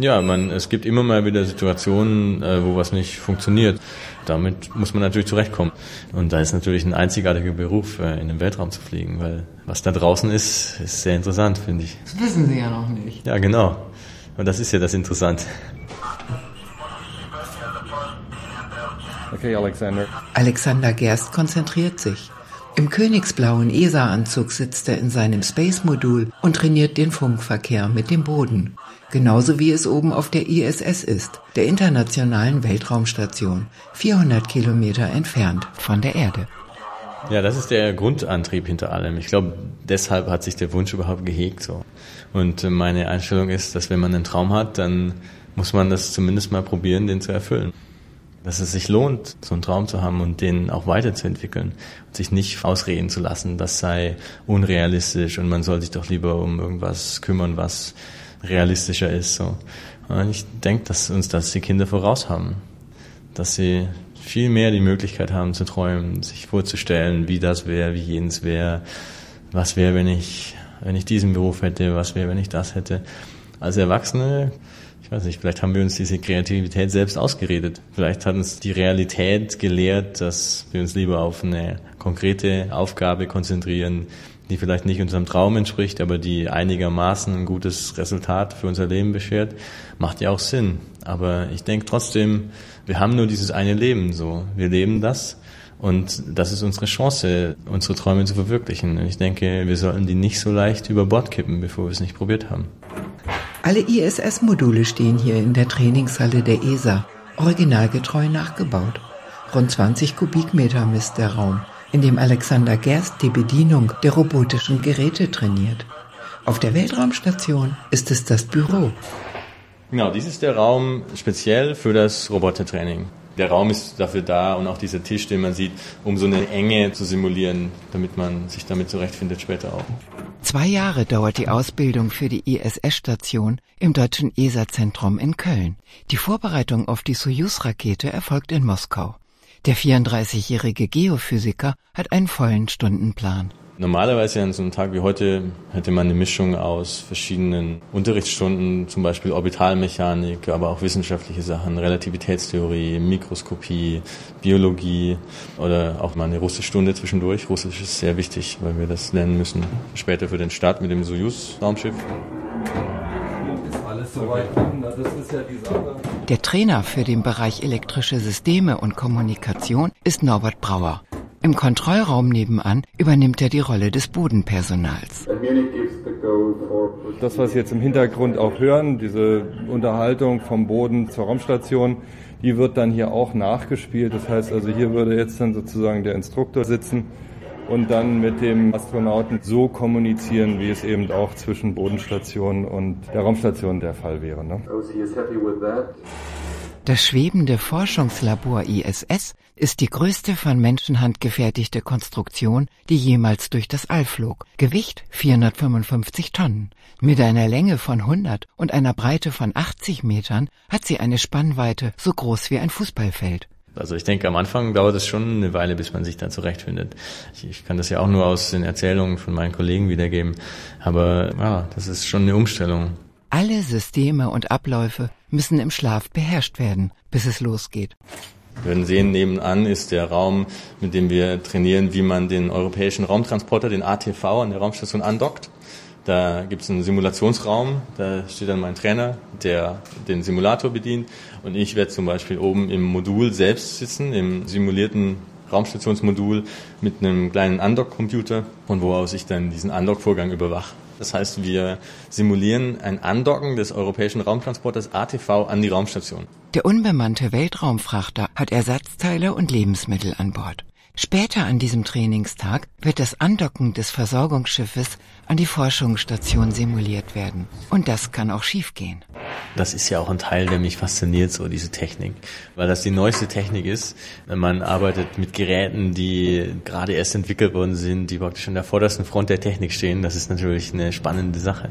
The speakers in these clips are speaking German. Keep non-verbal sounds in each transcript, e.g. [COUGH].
Ja, man, es gibt immer mal wieder Situationen, äh, wo was nicht funktioniert. Damit muss man natürlich zurechtkommen. Und da ist natürlich ein einzigartiger Beruf, äh, in den Weltraum zu fliegen, weil was da draußen ist, ist sehr interessant, finde ich. Das wissen Sie ja noch nicht. Ja, genau. Und das ist ja das Interessante. Okay, Alexander. Alexander Gerst konzentriert sich. Im königsblauen ESA-Anzug sitzt er in seinem Space-Modul und trainiert den Funkverkehr mit dem Boden. Genauso wie es oben auf der ISS ist, der Internationalen Weltraumstation, 400 Kilometer entfernt von der Erde. Ja, das ist der Grundantrieb hinter allem. Ich glaube, deshalb hat sich der Wunsch überhaupt gehegt so. Und meine Einstellung ist, dass wenn man einen Traum hat, dann muss man das zumindest mal probieren, den zu erfüllen dass es sich lohnt, so einen Traum zu haben und den auch weiterzuentwickeln und sich nicht ausreden zu lassen, das sei unrealistisch und man soll sich doch lieber um irgendwas kümmern, was realistischer ist. So. Und ich denke, dass uns das die Kinder voraus haben, dass sie viel mehr die Möglichkeit haben zu träumen, sich vorzustellen, wie das wäre, wie jenes wäre, was wäre, wenn ich, wenn ich diesen Beruf hätte, was wäre, wenn ich das hätte. Als Erwachsene ich weiß nicht, vielleicht haben wir uns diese Kreativität selbst ausgeredet. Vielleicht hat uns die Realität gelehrt, dass wir uns lieber auf eine konkrete Aufgabe konzentrieren, die vielleicht nicht unserem Traum entspricht, aber die einigermaßen ein gutes Resultat für unser Leben beschert, macht ja auch Sinn. Aber ich denke trotzdem, wir haben nur dieses eine Leben so. Wir leben das und das ist unsere Chance, unsere Träume zu verwirklichen. Und ich denke, wir sollten die nicht so leicht über Bord kippen, bevor wir es nicht probiert haben. Alle ISS-Module stehen hier in der Trainingshalle der ESA, originalgetreu nachgebaut. Rund 20 Kubikmeter misst der Raum, in dem Alexander Gerst die Bedienung der robotischen Geräte trainiert. Auf der Weltraumstation ist es das Büro. Genau, dies ist der Raum speziell für das Robotertraining der Raum ist dafür da und auch dieser Tisch, den man sieht, um so eine Enge zu simulieren, damit man sich damit zurechtfindet später auch. Zwei Jahre dauert die Ausbildung für die ISS-Station im deutschen ESA-Zentrum in Köln. Die Vorbereitung auf die Soyuz-Rakete erfolgt in Moskau. Der 34-jährige Geophysiker hat einen vollen Stundenplan. Normalerweise an so einem Tag wie heute hätte man eine Mischung aus verschiedenen Unterrichtsstunden, zum Beispiel Orbitalmechanik, aber auch wissenschaftliche Sachen, Relativitätstheorie, Mikroskopie, Biologie oder auch mal eine russische Stunde zwischendurch. Russisch ist sehr wichtig, weil wir das lernen müssen später für den Start mit dem Soyuz-Raumschiff. Der Trainer für den Bereich elektrische Systeme und Kommunikation ist Norbert Brauer. Im Kontrollraum nebenan übernimmt er die Rolle des Bodenpersonals. Das, was Sie jetzt im Hintergrund auch hören, diese Unterhaltung vom Boden zur Raumstation, die wird dann hier auch nachgespielt. Das heißt also, hier würde jetzt dann sozusagen der Instruktor sitzen und dann mit dem Astronauten so kommunizieren, wie es eben auch zwischen Bodenstation und der Raumstation der Fall wäre. Ne? Das schwebende Forschungslabor ISS ist die größte von Menschenhand gefertigte Konstruktion, die jemals durch das All flog. Gewicht 455 Tonnen. Mit einer Länge von 100 und einer Breite von 80 Metern hat sie eine Spannweite so groß wie ein Fußballfeld. Also ich denke, am Anfang dauert es schon eine Weile, bis man sich dann zurechtfindet. Ich, ich kann das ja auch nur aus den Erzählungen von meinen Kollegen wiedergeben. Aber ja, das ist schon eine Umstellung. Alle Systeme und Abläufe müssen im Schlaf beherrscht werden, bis es losgeht. Wir sehen, nebenan ist der Raum, mit dem wir trainieren, wie man den europäischen Raumtransporter, den ATV, an der Raumstation andockt. Da gibt es einen Simulationsraum, da steht dann mein Trainer, der den Simulator bedient und ich werde zum Beispiel oben im Modul selbst sitzen, im simulierten Raumstationsmodul mit einem kleinen Andock-Computer, von wo aus ich dann diesen Andock-Vorgang überwache. Das heißt, wir simulieren ein Andocken des europäischen Raumtransporters ATV an die Raumstation. Der unbemannte Weltraumfrachter hat Ersatzteile und Lebensmittel an Bord. Später an diesem Trainingstag wird das Andocken des Versorgungsschiffes an die Forschungsstation simuliert werden. Und das kann auch schiefgehen. Das ist ja auch ein Teil, der mich fasziniert, so diese Technik, weil das die neueste Technik ist. Man arbeitet mit Geräten, die gerade erst entwickelt worden sind, die praktisch an der vordersten Front der Technik stehen. Das ist natürlich eine spannende Sache.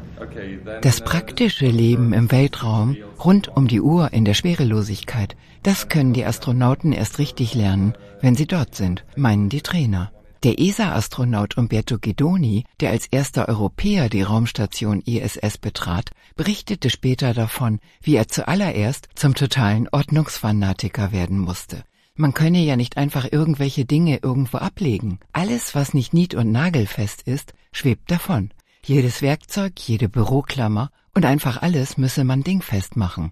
Das praktische Leben im Weltraum, rund um die Uhr in der Schwerelosigkeit, das können die Astronauten erst richtig lernen, wenn sie dort sind, meinen die Trainer. Der ESA-Astronaut Umberto Guidoni, der als erster Europäer die Raumstation ISS betrat, berichtete später davon, wie er zuallererst zum totalen Ordnungsfanatiker werden musste. Man könne ja nicht einfach irgendwelche Dinge irgendwo ablegen. Alles, was nicht nied- und nagelfest ist, schwebt davon. Jedes Werkzeug, jede Büroklammer und einfach alles müsse man dingfest machen.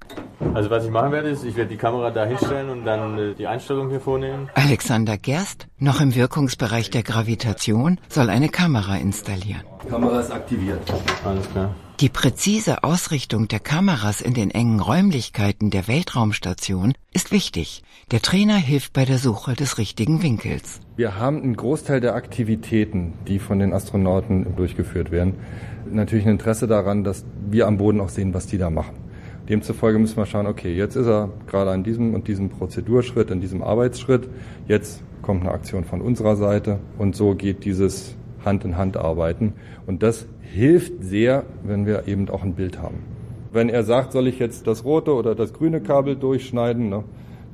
Also was ich machen werde, ist, ich werde die Kamera da hinstellen und dann äh, die Einstellung hier vornehmen. Alexander Gerst, noch im Wirkungsbereich der Gravitation, soll eine Kamera installieren. Kamera ist aktiviert. Alles klar. Die präzise Ausrichtung der Kameras in den engen Räumlichkeiten der Weltraumstation ist wichtig. Der Trainer hilft bei der Suche des richtigen Winkels. Wir haben einen Großteil der Aktivitäten, die von den Astronauten durchgeführt werden, natürlich ein Interesse daran, dass wir am Boden auch sehen, was die da machen. Demzufolge müssen wir schauen, okay, jetzt ist er gerade an diesem und diesem Prozedurschritt, an diesem Arbeitsschritt. Jetzt kommt eine Aktion von unserer Seite und so geht dieses Hand in Hand arbeiten. Und das hilft sehr, wenn wir eben auch ein Bild haben. Wenn er sagt, soll ich jetzt das rote oder das grüne Kabel durchschneiden, ne,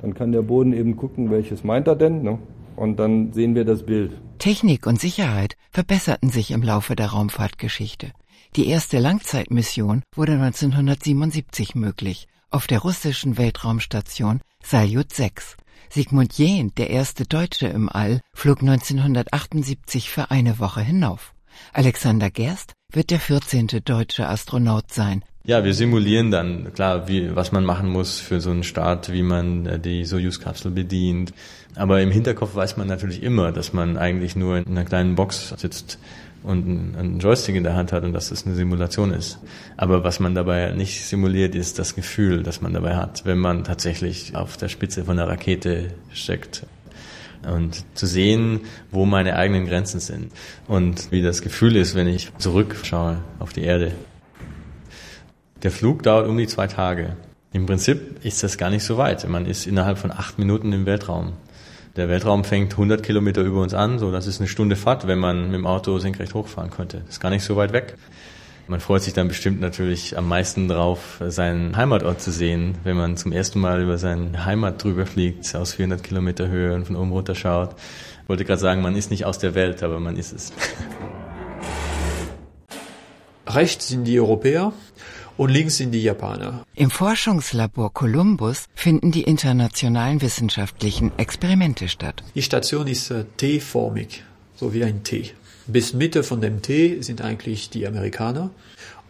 dann kann der Boden eben gucken, welches meint er denn. Ne, und dann sehen wir das Bild. Technik und Sicherheit verbesserten sich im Laufe der Raumfahrtgeschichte. Die erste Langzeitmission wurde 1977 möglich auf der russischen Weltraumstation Salyut 6. Sigmund Jähn, der erste Deutsche im All, flog 1978 für eine Woche hinauf. Alexander Gerst wird der 14. deutsche Astronaut sein. Ja, wir simulieren dann, klar, wie, was man machen muss für so einen Start, wie man äh, die Soyuz-Kapsel bedient. Aber im Hinterkopf weiß man natürlich immer, dass man eigentlich nur in einer kleinen Box sitzt und einen Joystick in der Hand hat und dass das eine Simulation ist. Aber was man dabei nicht simuliert, ist das Gefühl, das man dabei hat, wenn man tatsächlich auf der Spitze von einer Rakete steckt. Und zu sehen, wo meine eigenen Grenzen sind und wie das Gefühl ist, wenn ich zurückschaue auf die Erde. Der Flug dauert um die zwei Tage. Im Prinzip ist das gar nicht so weit. Man ist innerhalb von acht Minuten im Weltraum. Der Weltraum fängt 100 Kilometer über uns an, so das ist eine Stunde Fahrt, wenn man mit dem Auto senkrecht hochfahren könnte. Das ist gar nicht so weit weg. Man freut sich dann bestimmt natürlich am meisten drauf, seinen Heimatort zu sehen, wenn man zum ersten Mal über seine Heimat drüber fliegt, aus 400 Kilometer Höhe und von oben runter schaut. Ich wollte gerade sagen, man ist nicht aus der Welt, aber man ist es. Rechts sind die Europäer, und links sind die Japaner. Im Forschungslabor Columbus finden die internationalen wissenschaftlichen Experimente statt. Die Station ist äh, T-formig, so wie ein T. Bis Mitte von dem T sind eigentlich die Amerikaner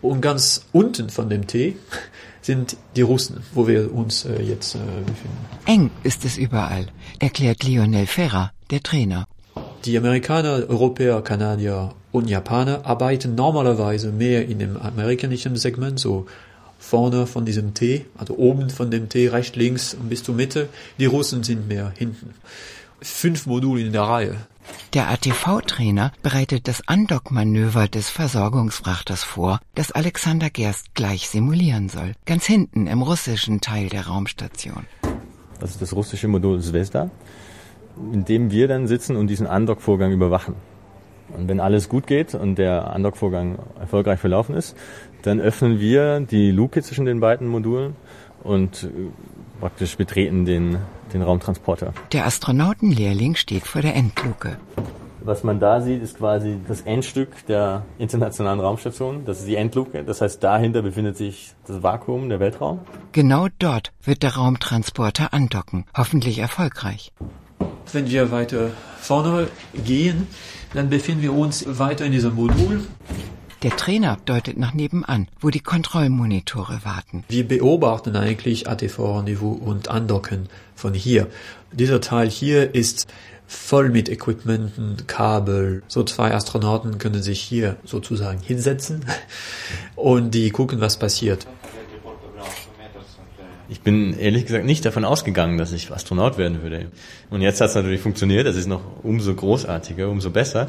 und ganz unten von dem T [LAUGHS] sind die Russen, wo wir uns äh, jetzt äh, befinden. Eng ist es überall, erklärt Lionel Ferrer, der Trainer. Die Amerikaner, Europäer, Kanadier und Japaner arbeiten normalerweise mehr in dem amerikanischen Segment, so vorne von diesem T, also oben von dem T, rechts, links und bis zur Mitte. Die Russen sind mehr hinten. Fünf Module in der Reihe. Der ATV-Trainer bereitet das Andockmanöver des Versorgungsfrachters vor, das Alexander Gerst gleich simulieren soll. Ganz hinten im russischen Teil der Raumstation. Das ist das russische Modul Zvezda, in dem wir dann sitzen und diesen Andockvorgang überwachen. Und wenn alles gut geht und der Undock-Vorgang erfolgreich verlaufen ist, dann öffnen wir die Luke zwischen den beiden Modulen und äh, praktisch betreten den, den Raumtransporter. Der Astronautenlehrling steht vor der Endluke. Was man da sieht, ist quasi das Endstück der internationalen Raumstation. Das ist die Endluke. Das heißt, dahinter befindet sich das Vakuum, der Weltraum. Genau dort wird der Raumtransporter andocken. Hoffentlich erfolgreich. Wenn wir weiter vorne gehen, dann befinden wir uns weiter in diesem Modul. Der Trainer deutet nach nebenan, wo die Kontrollmonitore warten. Wir beobachten eigentlich ATV-Rendezvous und Andocken von hier. Dieser Teil hier ist voll mit Equipmenten, Kabel. So zwei Astronauten können sich hier sozusagen hinsetzen [LAUGHS] und die gucken, was passiert. Ich bin ehrlich gesagt nicht davon ausgegangen, dass ich Astronaut werden würde. Und jetzt hat es natürlich funktioniert. Das ist noch umso großartiger, umso besser.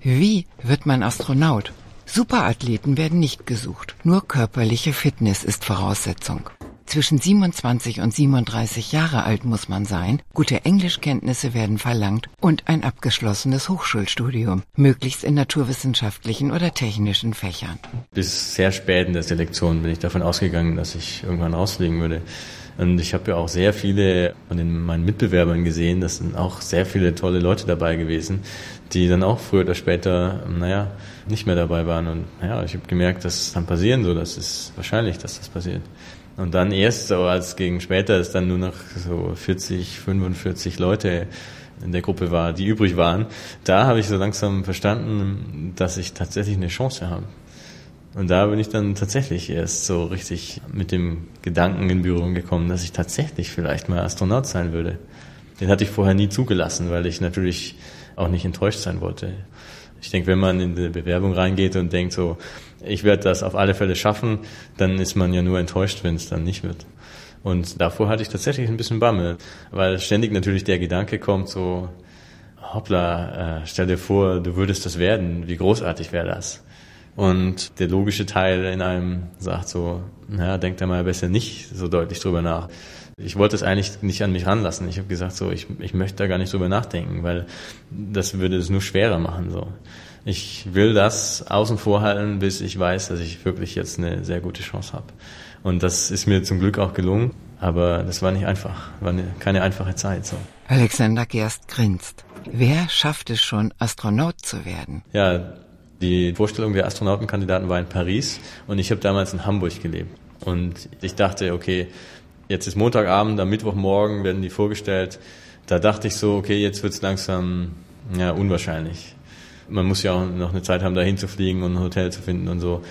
Wie wird man Astronaut? Superathleten werden nicht gesucht, nur körperliche Fitness ist Voraussetzung. Zwischen 27 und 37 Jahre alt muss man sein, gute Englischkenntnisse werden verlangt und ein abgeschlossenes Hochschulstudium, möglichst in naturwissenschaftlichen oder technischen Fächern. Bis sehr spät in der Selektion bin ich davon ausgegangen, dass ich irgendwann rausfliegen würde. Und ich habe ja auch sehr viele von den, meinen Mitbewerbern gesehen, das sind auch sehr viele tolle Leute dabei gewesen, die dann auch früher oder später, naja, nicht mehr dabei waren. Und naja, ich habe gemerkt, das kann passieren, so, das ist wahrscheinlich, dass das passiert. Und dann erst so als gegen später es dann nur noch so 40, 45 Leute in der Gruppe war, die übrig waren, da habe ich so langsam verstanden, dass ich tatsächlich eine Chance habe. Und da bin ich dann tatsächlich erst so richtig mit dem Gedanken in Berührung gekommen, dass ich tatsächlich vielleicht mal Astronaut sein würde. Den hatte ich vorher nie zugelassen, weil ich natürlich auch nicht enttäuscht sein wollte. Ich denke, wenn man in die Bewerbung reingeht und denkt so, ich werde das auf alle Fälle schaffen, dann ist man ja nur enttäuscht, wenn es dann nicht wird. Und davor hatte ich tatsächlich ein bisschen Bammel, weil ständig natürlich der Gedanke kommt so, hoppla, äh, stell dir vor, du würdest das werden, wie großartig wäre das? Und der logische Teil in einem sagt so, naja, denk da mal besser nicht so deutlich drüber nach. Ich wollte es eigentlich nicht an mich ranlassen. Ich habe gesagt, so, ich, ich möchte da gar nicht drüber nachdenken, weil das würde es nur schwerer machen. So. Ich will das außen vor halten, bis ich weiß, dass ich wirklich jetzt eine sehr gute Chance habe. Und das ist mir zum Glück auch gelungen, aber das war nicht einfach, war eine, keine einfache Zeit. So. Alexander Gerst grinst. Wer schafft es schon, Astronaut zu werden? Ja, die Vorstellung der Astronautenkandidaten war in Paris und ich habe damals in Hamburg gelebt. Und ich dachte, okay, Jetzt ist Montagabend, am Mittwochmorgen werden die vorgestellt. Da dachte ich so, okay, jetzt wird's langsam ja, unwahrscheinlich. Man muss ja auch noch eine Zeit haben, dahin zu fliegen und ein Hotel zu finden und so.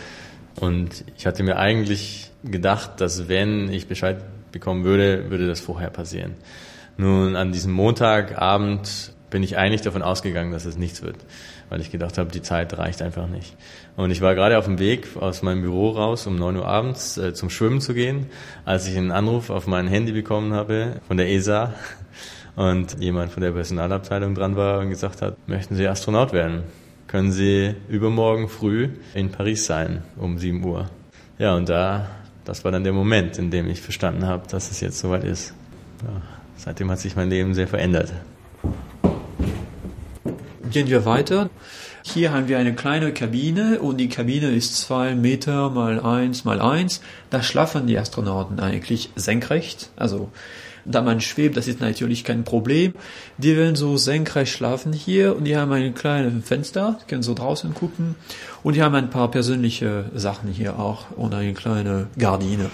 Und ich hatte mir eigentlich gedacht, dass wenn ich Bescheid bekommen würde, würde das vorher passieren. Nun, an diesem Montagabend bin ich eigentlich davon ausgegangen, dass es nichts wird, weil ich gedacht habe, die Zeit reicht einfach nicht. Und ich war gerade auf dem Weg aus meinem Büro raus, um neun Uhr abends äh, zum Schwimmen zu gehen, als ich einen Anruf auf mein Handy bekommen habe von der ESA und jemand von der Personalabteilung dran war und gesagt hat, möchten Sie Astronaut werden? Können Sie übermorgen früh in Paris sein um sieben Uhr? Ja, und da, das war dann der Moment, in dem ich verstanden habe, dass es jetzt soweit ist. Ja, seitdem hat sich mein Leben sehr verändert. Gehen wir weiter. Hier haben wir eine kleine Kabine und die Kabine ist zwei Meter mal eins mal eins. Da schlafen die Astronauten eigentlich senkrecht. Also da man schwebt, das ist natürlich kein Problem. Die werden so senkrecht schlafen hier und die haben ein kleines Fenster, können so draußen gucken und die haben ein paar persönliche Sachen hier auch und eine kleine Gardine.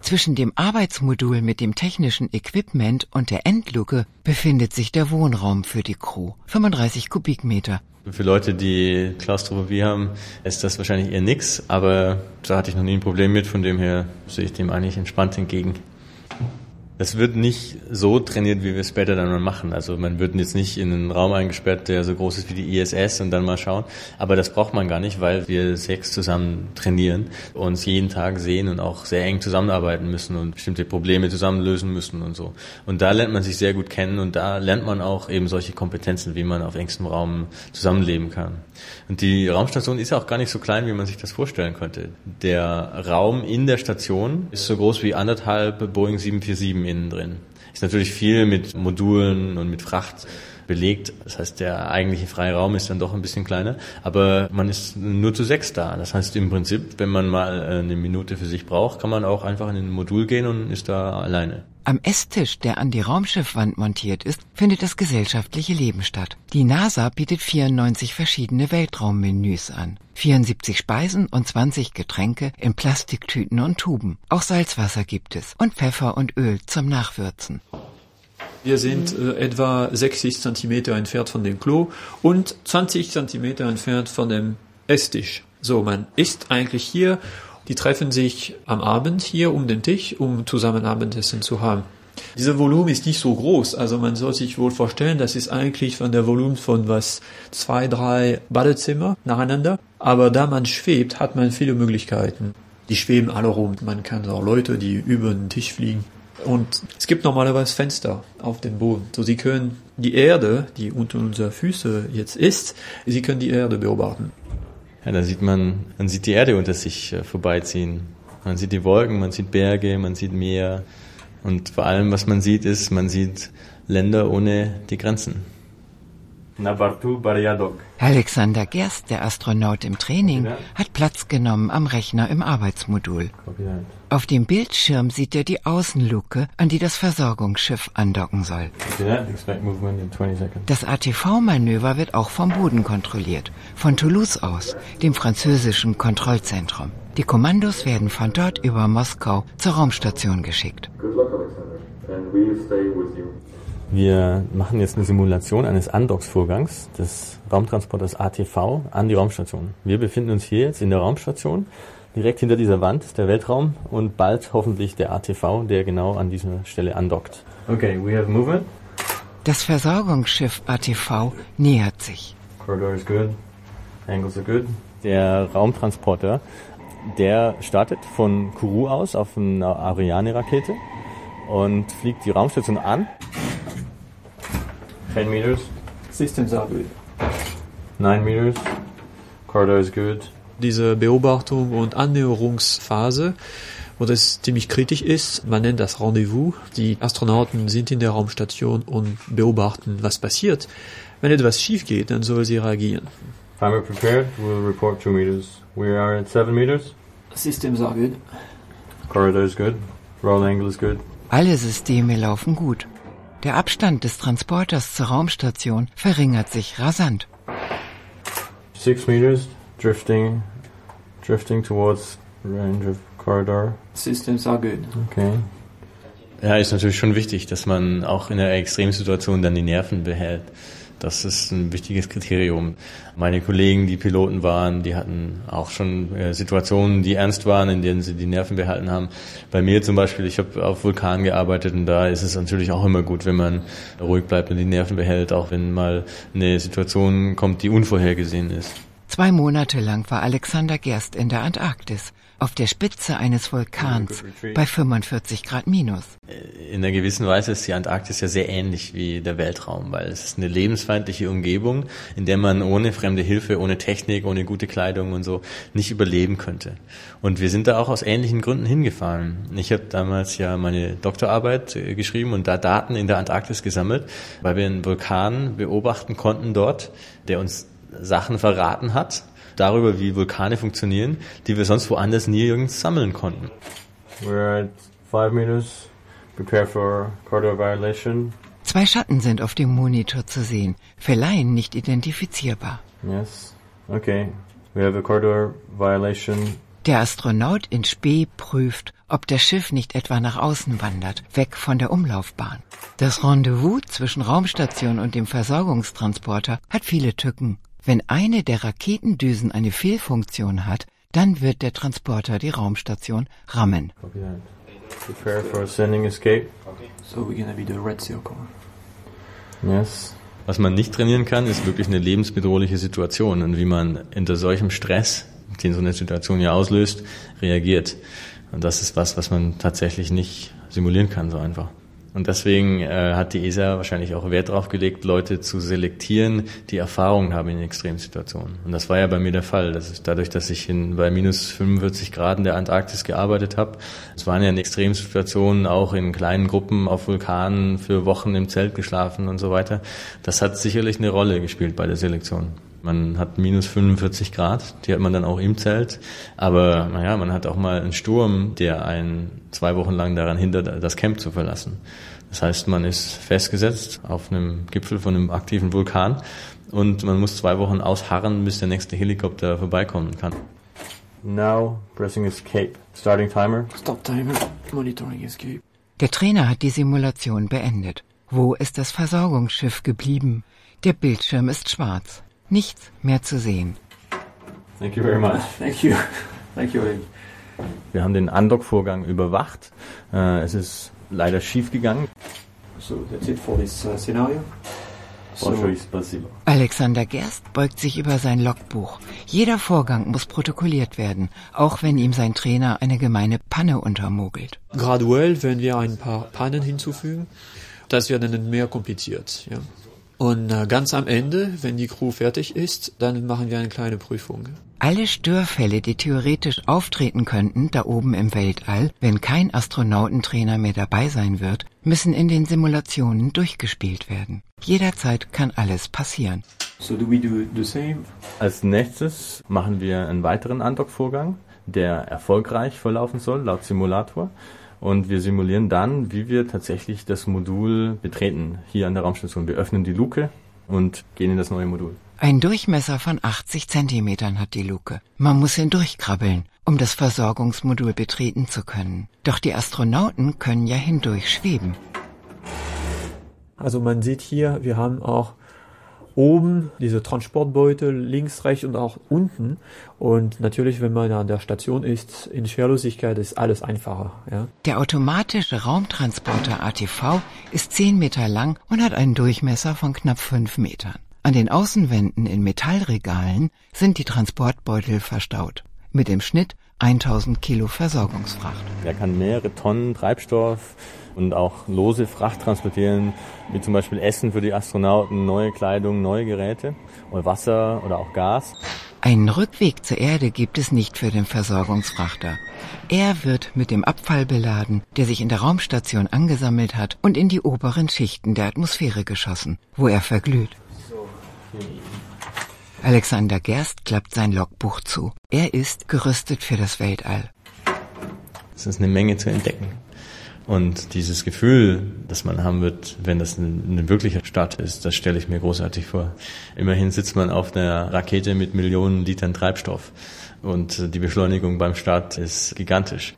Zwischen dem Arbeitsmodul mit dem technischen Equipment und der Endluke befindet sich der Wohnraum für die Crew. 35 Kubikmeter. Für Leute, die Klaustrophobie haben, ist das wahrscheinlich eher nix, aber da hatte ich noch nie ein Problem mit, von dem her sehe ich dem eigentlich entspannt entgegen. Das wird nicht so trainiert, wie wir es später dann mal machen. Also man wird jetzt nicht in einen Raum eingesperrt, der so groß ist wie die ISS und dann mal schauen. Aber das braucht man gar nicht, weil wir sechs zusammen trainieren, uns jeden Tag sehen und auch sehr eng zusammenarbeiten müssen und bestimmte Probleme zusammen lösen müssen und so. Und da lernt man sich sehr gut kennen und da lernt man auch eben solche Kompetenzen, wie man auf engstem Raum zusammenleben kann. Und die Raumstation ist auch gar nicht so klein, wie man sich das vorstellen könnte. Der Raum in der Station ist so groß wie anderthalb Boeing 747 innen drin. Ist natürlich viel mit Modulen und mit Fracht belegt. Das heißt, der eigentliche freie Raum ist dann doch ein bisschen kleiner, aber man ist nur zu sechs da. Das heißt im Prinzip, wenn man mal eine Minute für sich braucht, kann man auch einfach in ein Modul gehen und ist da alleine. Am Esstisch, der an die Raumschiffwand montiert ist, findet das gesellschaftliche Leben statt. Die NASA bietet 94 verschiedene Weltraummenüs an. 74 Speisen und 20 Getränke in Plastiktüten und Tuben. Auch Salzwasser gibt es und Pfeffer und Öl zum Nachwürzen. Wir sind äh, etwa 60 Zentimeter entfernt von dem Klo und 20 Zentimeter entfernt von dem Esstisch. So, man isst eigentlich hier die treffen sich am Abend hier um den Tisch, um zusammen Abendessen zu haben. Dieser Volumen ist nicht so groß, also man soll sich wohl vorstellen, das ist eigentlich von der Volumen von was zwei, drei Badezimmer nacheinander. Aber da man schwebt, hat man viele Möglichkeiten. Die schweben alle rum. Man kann auch Leute, die über den Tisch fliegen. Und es gibt normalerweise Fenster auf dem Boden. So, Sie können die Erde, die unter unseren Füßen jetzt ist, Sie können die Erde beobachten. Ja, da sieht man, man sieht die Erde unter sich äh, vorbeiziehen. Man sieht die Wolken, man sieht Berge, man sieht Meer. Und vor allem, was man sieht, ist, man sieht Länder ohne die Grenzen. Alexander Gerst, der Astronaut im Training, hat Platz genommen am Rechner im Arbeitsmodul. Auf dem Bildschirm sieht er die Außenluke, an die das Versorgungsschiff andocken soll. Das ATV-Manöver wird auch vom Boden kontrolliert, von Toulouse aus, dem französischen Kontrollzentrum. Die Kommandos werden von dort über Moskau zur Raumstation geschickt. Wir machen jetzt eine Simulation eines Andocks-Vorgangs des Raumtransporters ATV an die Raumstation. Wir befinden uns hier jetzt in der Raumstation. Direkt hinter dieser Wand ist der Weltraum und bald hoffentlich der ATV, der genau an dieser Stelle andockt. Okay, we have movement. Das Versorgungsschiff ATV nähert sich. Corridor is good. Angles are good. Der Raumtransporter, der startet von Kourou aus auf einer Ariane-Rakete und fliegt die Raumstation an 10 meters. Systems are good. 9 meters. Corridor is good. Diese Beobachtung und Annäherungsphase, wo das ziemlich kritisch ist, man nennt das Rendezvous. Die Astronauten sind in der Raumstation und beobachten, was passiert. Wenn etwas schief geht, dann soll sie reagieren. Timer prepared. We'll report 2 meters. We are at 7 meters. Systems are good. Corridor is good. Roll angle is good. Alle Systeme laufen gut. Der Abstand des Transporters zur Raumstation verringert sich rasant. Six meters, drifting, drifting towards range of corridor. Systems are good. Okay. Ja, ist natürlich schon wichtig, dass man auch in einer Extremsituation dann die Nerven behält. Das ist ein wichtiges Kriterium. Meine Kollegen, die Piloten waren, die hatten auch schon äh, Situationen, die ernst waren, in denen sie die Nerven behalten haben. Bei mir zum Beispiel, ich habe auf Vulkan gearbeitet und da ist es natürlich auch immer gut, wenn man ruhig bleibt und die Nerven behält, auch wenn mal eine Situation kommt, die unvorhergesehen ist. Zwei Monate lang war Alexander Gerst in der Antarktis auf der Spitze eines Vulkans bei 45 Grad minus. In einer gewissen Weise ist die Antarktis ja sehr ähnlich wie der Weltraum, weil es ist eine lebensfeindliche Umgebung, in der man ohne fremde Hilfe, ohne Technik, ohne gute Kleidung und so nicht überleben könnte. Und wir sind da auch aus ähnlichen Gründen hingefahren. Ich habe damals ja meine Doktorarbeit äh, geschrieben und da Daten in der Antarktis gesammelt, weil wir einen Vulkan beobachten konnten dort, der uns Sachen verraten hat, darüber, wie Vulkane funktionieren, die wir sonst woanders nirgends sammeln konnten. We're at five meters. Prepare for corridor violation. Zwei Schatten sind auf dem Monitor zu sehen, für Laien nicht identifizierbar. Yes. Okay. We have a corridor violation. Der Astronaut in Spee prüft, ob das Schiff nicht etwa nach außen wandert, weg von der Umlaufbahn. Das Rendezvous zwischen Raumstation und dem Versorgungstransporter hat viele Tücken. Wenn eine der Raketendüsen eine Fehlfunktion hat, dann wird der Transporter die Raumstation rammen. Prepare for sending escape. So we're gonna be the red circle. Yes. Was man nicht trainieren kann, ist wirklich eine lebensbedrohliche Situation und wie man unter solchem Stress, den so eine Situation ja auslöst, reagiert. Und das ist was, was man tatsächlich nicht simulieren kann, so einfach. Und deswegen äh, hat die ESA wahrscheinlich auch Wert darauf gelegt, Leute zu selektieren, die Erfahrungen haben in Extremsituationen. Und das war ja bei mir der Fall. Das ist dadurch, dass ich in, bei minus 45 Grad in der Antarktis gearbeitet habe. Es waren ja in Extremsituationen auch in kleinen Gruppen auf Vulkanen für Wochen im Zelt geschlafen und so weiter. Das hat sicherlich eine Rolle gespielt bei der Selektion. Man hat minus 45 Grad, die hat man dann auch im Zelt. Aber naja, man hat auch mal einen Sturm, der einen zwei Wochen lang daran hindert, das Camp zu verlassen. Das heißt, man ist festgesetzt auf einem Gipfel von einem aktiven Vulkan und man muss zwei Wochen ausharren, bis der nächste Helikopter vorbeikommen kann. Now pressing escape. Starting timer. Stop timer. Monitoring escape. Der Trainer hat die Simulation beendet. Wo ist das Versorgungsschiff geblieben? Der Bildschirm ist schwarz nichts mehr zu sehen. Thank you very much. [LAUGHS] Thank you. Thank you. Wir haben den Undock-Vorgang überwacht. Äh, es ist leider schief gegangen. So, that's it for this uh, scenario. So. Alexander Gerst beugt sich über sein Logbuch. Jeder Vorgang muss protokolliert werden, auch wenn ihm sein Trainer eine gemeine Panne untermogelt. Graduell werden wir ein paar Pannen hinzufügen. Das wird dann mehr kompliziert. Ja. Und äh, ganz am Ende, wenn die Crew fertig ist, dann machen wir eine kleine Prüfung. Alle Störfälle, die theoretisch auftreten könnten, da oben im Weltall, wenn kein Astronautentrainer mehr dabei sein wird, müssen in den Simulationen durchgespielt werden. Jederzeit kann alles passieren. So do we do the same? Als nächstes machen wir einen weiteren Andockvorgang, der erfolgreich verlaufen soll, laut Simulator. Und wir simulieren dann, wie wir tatsächlich das Modul betreten, hier an der Raumstation. Wir öffnen die Luke und gehen in das neue Modul. Ein Durchmesser von 80 Zentimetern hat die Luke. Man muss hindurchkrabbeln, um das Versorgungsmodul betreten zu können. Doch die Astronauten können ja hindurch schweben. Also man sieht hier, wir haben auch oben diese Transportbeutel links, rechts und auch unten. Und natürlich, wenn man an der Station ist, in Schwerlosigkeit ist alles einfacher. Ja. Der automatische Raumtransporter ATV ist 10 Meter lang und hat einen Durchmesser von knapp 5 Metern. An den Außenwänden in Metallregalen sind die Transportbeutel verstaut. Mit dem Schnitt 1000 Kilo Versorgungsfracht. Er kann mehrere Tonnen Treibstoff und auch lose Fracht transportieren, wie zum Beispiel Essen für die Astronauten, neue Kleidung, neue Geräte oder Wasser oder auch Gas. Einen Rückweg zur Erde gibt es nicht für den Versorgungsfrachter. Er wird mit dem Abfall beladen, der sich in der Raumstation angesammelt hat und in die oberen Schichten der Atmosphäre geschossen, wo er verglüht. Alexander Gerst klappt sein Logbuch zu. Er ist gerüstet für das Weltall. Es ist eine Menge zu entdecken. Und dieses Gefühl, das man haben wird, wenn das eine, eine wirkliche Stadt ist, das stelle ich mir großartig vor. Immerhin sitzt man auf einer Rakete mit Millionen Litern Treibstoff und die Beschleunigung beim Start ist gigantisch.